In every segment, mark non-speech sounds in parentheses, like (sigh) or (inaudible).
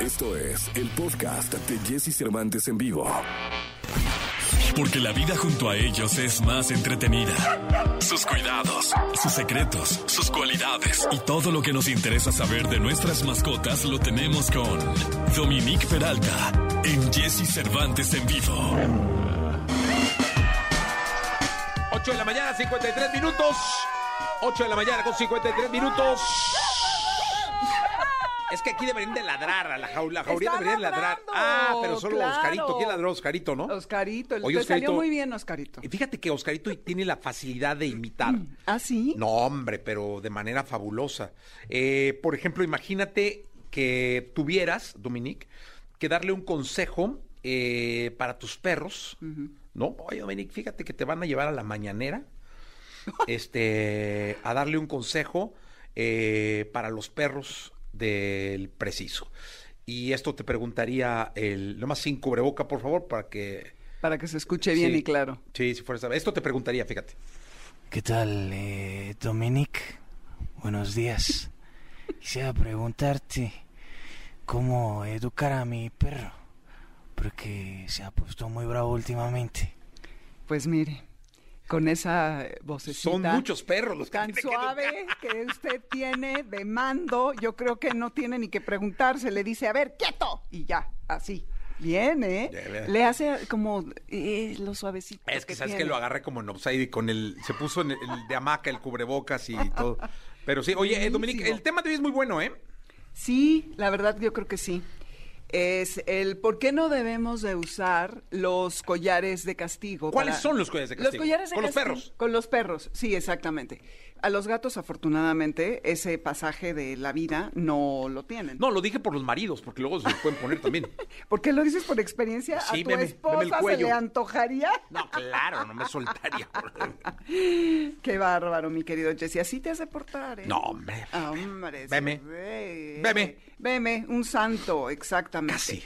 Esto es el podcast de Jesse Cervantes en vivo. Porque la vida junto a ellos es más entretenida. Sus cuidados, sus secretos, sus cualidades y todo lo que nos interesa saber de nuestras mascotas lo tenemos con Dominique Peralta en Jesse Cervantes en vivo. 8 de la mañana, 53 minutos. 8 de la mañana con 53 minutos. Es que aquí deberían de ladrar a la jaula. La jauría Está deberían de ladrar. ladrando, Ah, pero solo claro. Oscarito. ¿Quién ladró? Oscarito, ¿no? Oscarito, el Oye, te salió muy bien, Oscarito. Y Fíjate que Oscarito tiene la facilidad de imitar. ¿Ah, sí? No, hombre, pero de manera fabulosa. Eh, por ejemplo, imagínate que tuvieras, Dominique, que darle un consejo eh, para tus perros, ¿no? Oye, Dominique, fíjate que te van a llevar a la mañanera, este, a darle un consejo eh, para los perros del preciso. Y esto te preguntaría el, nomás sin cubreboca, por favor, para que... Para que se escuche bien Sí. y claro. Sí, si fuera Esto te preguntaría, fíjate. ¿Qué tal, eh, Dominic? Buenos días. Quisiera preguntarte cómo educar a mi perro, porque se ha puesto muy bravo últimamente. Pues mire, con esa eh, vocecita Son muchos perros los que tan suave que usted tiene de mando, yo creo que no tiene ni que preguntarse, le dice, a ver, quieto, y ya, así. Bien, ¿eh? Le hace como eh, lo suavecito. Es que sabes que lo agarré como en offside y con el se puso en el, el de hamaca el cubrebocas y todo. Pero sí, oye, eh, Dominique, el tema de hoy es muy bueno, ¿eh? Sí, la verdad yo creo que sí. Es el por qué no debemos de usar los collares de castigo. ¿Cuáles para- son los collares de castigo? Los collares de Con los perros. Con los perros, sí, exactamente. A los gatos, afortunadamente, ese pasaje de la vida no lo tienen. No, lo dije por los maridos, porque luego se los pueden poner también. (laughs) ¿Por qué lo dices por experiencia? Sí, ¿A tu esposa se le antojaría? No, claro, no me soltaría. (laughs) Qué bárbaro, mi querido Jesse. Así te hace portar, ¿eh? No, hombre. Ah, hombre. Veme. Veme. Veme, un santo, exactamente. Casi.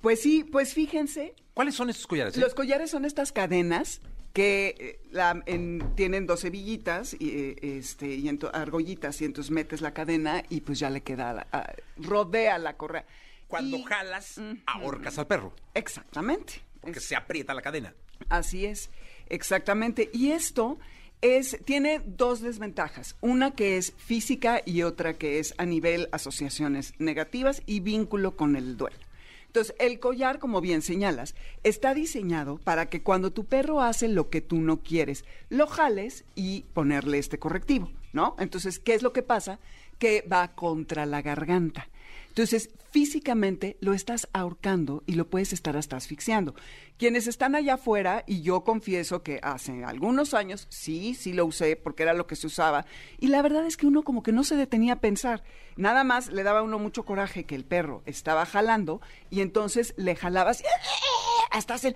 Pues sí, pues fíjense, ¿Cuáles son estos collares? eh? los collares son estas cadenas que eh, la- en- tienen dos hebillitas y, eh, este, y ento- argollitas y entonces metes la cadena y pues ya le queda, la- a- rodea la correa. Cuando Y- jalas, ahorcas al perro, Exactamente. porque Es- se aprieta la cadena. Así es, exactamente. Y esto es, tiene dos desventajas. Una que es física y otra que es a nivel asociaciones negativas y vínculo con el duelo. Entonces, el collar, como bien señalas, está diseñado para que cuando tu perro hace lo que tú no quieres, lo jales y ponerle este correctivo, ¿no? Entonces, ¿qué es lo que pasa? Que va contra la garganta. Entonces, físicamente lo estás ahorcando y lo puedes estar hasta asfixiando. Quienes están allá afuera, y yo confieso que hace algunos años sí, sí lo usé porque era lo que se usaba, y la verdad es que uno como que no se detenía a pensar. Nada más le daba a uno mucho coraje que el perro estaba jalando y entonces le jalabas y hasta hacer...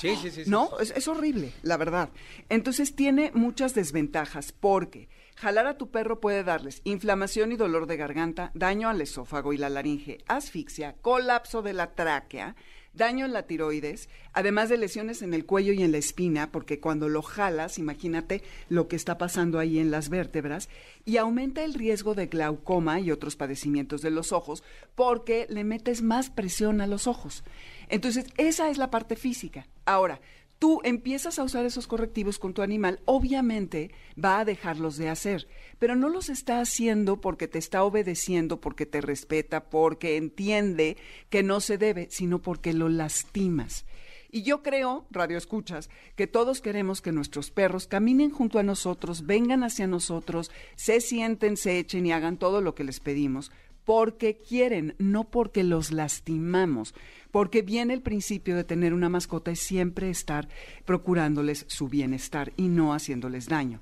Sí, sí, sí, sí. No, es, es horrible, la verdad. Entonces tiene muchas desventajas porque jalar a tu perro puede darles inflamación y dolor de garganta, daño al esófago y la laringe, asfixia, colapso de la tráquea, daño en la tiroides, además de lesiones en el cuello y en la espina, porque cuando lo jalas, imagínate lo que está pasando ahí en las vértebras, y aumenta el riesgo de glaucoma y otros padecimientos de los ojos, porque le metes más presión a los ojos. Entonces, esa es la parte física. Ahora, tú empiezas a usar esos correctivos con tu animal, obviamente va a dejarlos de hacer, pero no los está haciendo porque te está obedeciendo, porque te respeta, porque entiende que no se debe, sino porque lo lastimas. Y yo creo, radio escuchas, que todos queremos que nuestros perros caminen junto a nosotros, vengan hacia nosotros, se sienten, se echen y hagan todo lo que les pedimos, porque quieren, no porque los lastimamos, porque viene el principio de tener una mascota es siempre estar procurándoles su bienestar y no haciéndoles daño.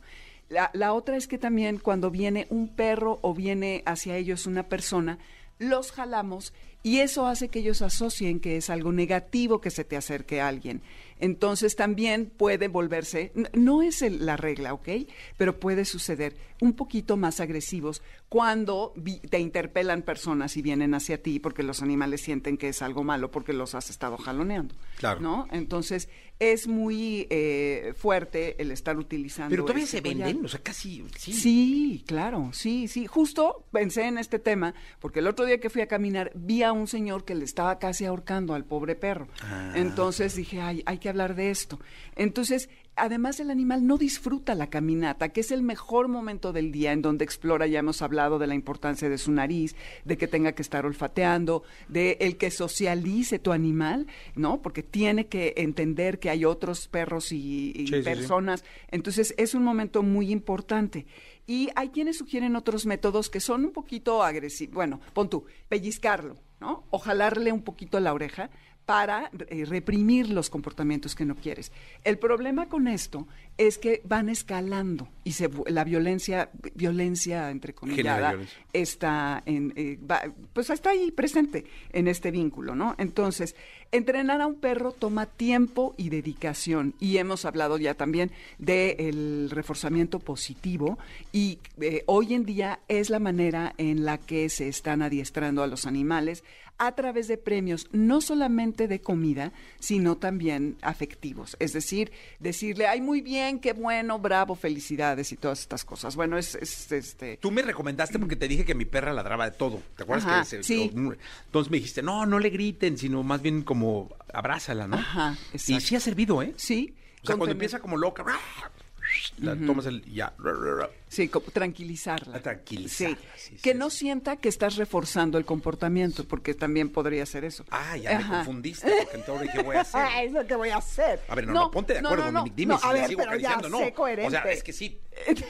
La, la otra es que también cuando viene un perro o viene hacia ellos una persona, los jalamos y eso hace que ellos asocien que es algo negativo que se te acerque a alguien. Entonces también puede volverse, no es el- la regla, ¿ok? Pero puede suceder un poquito más agresivos cuando vi- te interpelan personas y vienen hacia ti porque los animales sienten que es algo malo porque los has estado jaloneando. Claro. ¿No? Entonces es muy eh, fuerte el estar utilizando. Pero todavía este se venden, collar. o sea, casi. Sí. Sí, claro, sí, sí. Justo pensé en este tema porque el otro día que fui a caminar vi a un señor que le estaba casi ahorcando al pobre perro. Ah. Entonces dije, ay, hay que hablar de esto. Entonces, además el animal no disfruta la caminata, que es el mejor momento del día en donde explora, ya hemos hablado de la importancia de su nariz, de que tenga que estar olfateando, de el que socialice tu animal, ¿no? Porque tiene que entender que hay otros perros y, y Sí, sí, sí. personas. Entonces, es un momento muy importante. Y hay quienes sugieren otros métodos que son un poquito agresivos. Bueno, pon tú, pellizcarlo, ¿no? O jalarle un poquito la oreja para eh, reprimir los comportamientos que no quieres. El problema con esto es que van escalando y se, la violencia, violencia entre comillas, está en, eh, va- pues está ahí presente en este vínculo, ¿no? Entonces, entrenar a un perro toma tiempo y dedicación. Y hemos hablado ya también del reforzamiento positivo y eh, hoy en día es la manera en la que se están adiestrando a los animales a través de premios, no solamente de comida, sino también afectivos. Es decir, decirle, ay, muy bien, qué bueno, bravo, felicidades y todas estas cosas. Bueno, es, es, este... Tú me recomendaste porque te dije que mi perra ladraba de todo. ¿Te acuerdas Ajá, que se- sí. Entonces me dijiste, no, no le griten, sino más bien como abrázala, ¿no? Ajá, Y exacto. sí ha servido, ¿eh? Sí. O sea, cuando tener- empieza como loca, la tomas el ya. Sí, como tranquilizarla. A tranquilizarla, Sí, sí, que sí, no sienta que estás reforzando el comportamiento, porque también podría ser eso. Ah, ya me confundiste, porque entonces dije, voy a (laughs) hacer. Es lo que voy a hacer. A ver, no, no, ponte de acuerdo, no, dime si a ver, sigo pero ya sé coherente. O sea, es que sí. (laughs)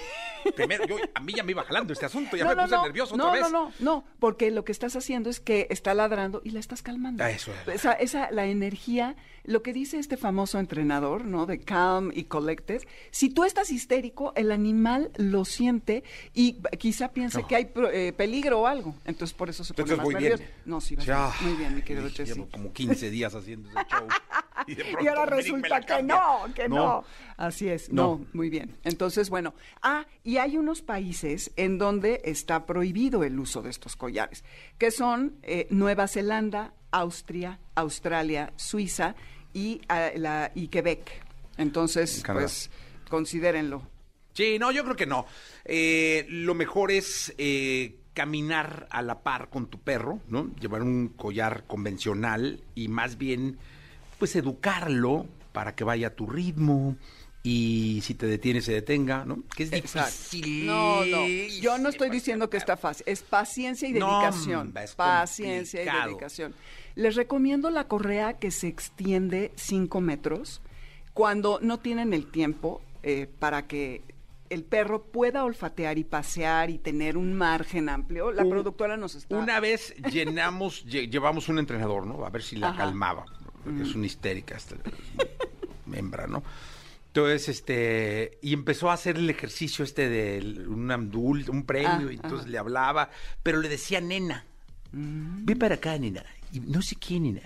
Primero, yo, a mí ya me iba jalando este asunto, ya no, me no, puse no, nervioso no, otra vez. No, no, no, porque lo que estás haciendo es que está ladrando y la estás calmando. Ah, eso es. Esa, esa, la energía, lo que dice este famoso entrenador, ¿no? De calm y collected. Si tú estás histérico, el animal lo siente y quizá piense No. que hay eh, peligro o algo. Entonces, por eso se pone Entonces más voy bien. nervioso. No, sí, vas Ya. muy bien, mi querido. Llevo como 15 días haciendo ese show. (laughs) (laughs) Y, de Y pronto ahora resulta que no, que no. Así es, no. No. muy bien. Entonces, bueno, ah, y hay unos países en donde está prohibido el uso de estos collares, que son eh, Nueva Zelanda, Austria, Australia, Suiza y, ah, la, y Quebec. Entonces, Canadá. pues, considérenlo. Sí, no, yo creo que no. Eh, lo mejor es eh, caminar a la par con tu perro, ¿no? Llevar un collar convencional y más bien, pues educarlo para que vaya a tu ritmo y si te detiene, se detenga, ¿no? Que es difícil. No, no, yo no estoy diciendo que está fácil, es paciencia y dedicación. es paciencia y dedicación. Les recomiendo la correa que se extiende 5 metros cuando no tienen el tiempo eh, para que el perro pueda olfatear y pasear y tener un margen amplio. La Un- productora nos está... Una vez llenamos, lle- llevamos un entrenador, ¿no? A ver si la Ajá. calmaba. Porque es una histérica esta (laughs) hembra, ¿no? Entonces, este, y empezó a hacer el ejercicio este de un andul, un premio, Ah, y entonces ajá. le hablaba, pero le decía nena. Ve para acá, nena. Y no sé qué, nena.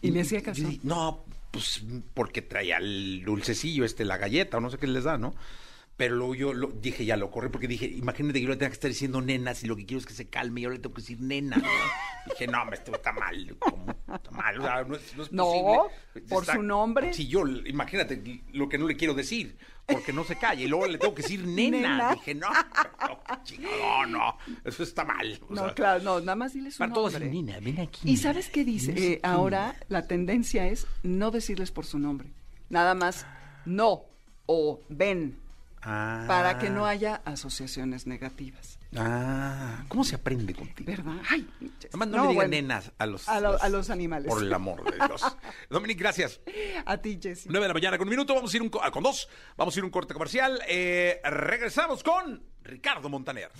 ¿Y le hacía yo caso? dije, no, pues porque traía el dulcecillo, este, la galleta, o no sé qué les da, ¿no? Pero luego yo lo, dije, ya lo corrí, porque dije, imagínate que yo le tenga que estar diciendo nena, si lo que quiero es que se calme, yo le tengo que decir nena. Dije, no, me esto está mal, ¿cómo? está mal, o sea, no es, no es No, posible. por su nombre. Sí, yo, imagínate lo que no le quiero decir, porque no se calla, y luego le tengo que decir nena. (laughs) Nena. Dije, no, no, no, no, eso está mal. o No, sea, claro, no, nada más dile su Para todos, nombre. nena, ven aquí. ¿Y sabes qué dice? Eh, ahora la tendencia es no decirles por su nombre. Nada más no o ven Ah. para que no haya asociaciones negativas. Ah, ¿cómo se aprende contigo? ¿Verdad? Ay, Nada más no, no, le digan bueno, nenas a los, a lo- a los animales. Por el amor de Dios. (laughs) Dominic, gracias. A ti, Jessy. 9 de la mañana con un minuto, vamos a ir un, ah, con dos, vamos a ir un corte comercial. Eh, regresamos con Ricardo Montaner.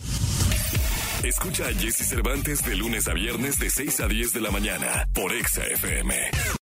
Escucha a Jesse Cervantes de lunes a viernes de 6 a 10 de la mañana por Exa FM.